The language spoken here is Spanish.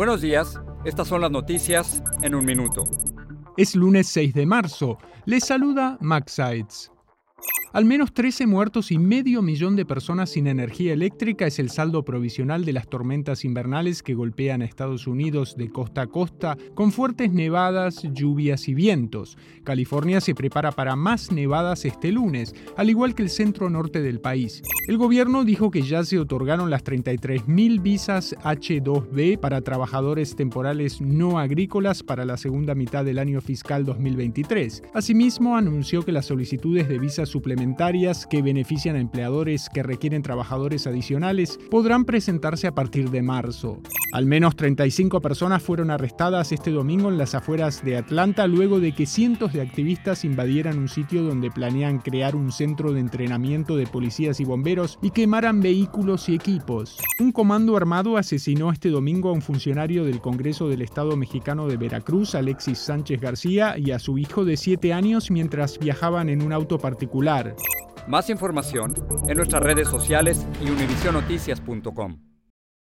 Buenos días, estas son las noticias en un minuto. Es lunes 6 de marzo. Les saluda Max Seitz. Al menos 13 muertos y medio millón de personas sin energía eléctrica es el saldo provisional de las tormentas invernales que golpean a Estados Unidos de costa a costa con fuertes nevadas, lluvias y vientos. California se prepara para más nevadas este lunes, al igual que el centro norte del país. El gobierno dijo que ya se otorgaron las 33.000 visas H2B para trabajadores temporales no agrícolas para la segunda mitad del año fiscal 2023. Asimismo, anunció que las solicitudes de visas suplementarias que benefician a empleadores que requieren trabajadores adicionales podrán presentarse a partir de marzo. Al menos 35 personas fueron arrestadas este domingo en las afueras de Atlanta luego de que cientos de activistas invadieran un sitio donde planean crear un centro de entrenamiento de policías y bomberos y quemaran vehículos y equipos. Un comando armado asesinó este domingo a un funcionario del Congreso del Estado mexicano de Veracruz, Alexis Sánchez García, y a su hijo de 7 años mientras viajaban en un auto particular. Más información en nuestras redes sociales y univisionoticias.com.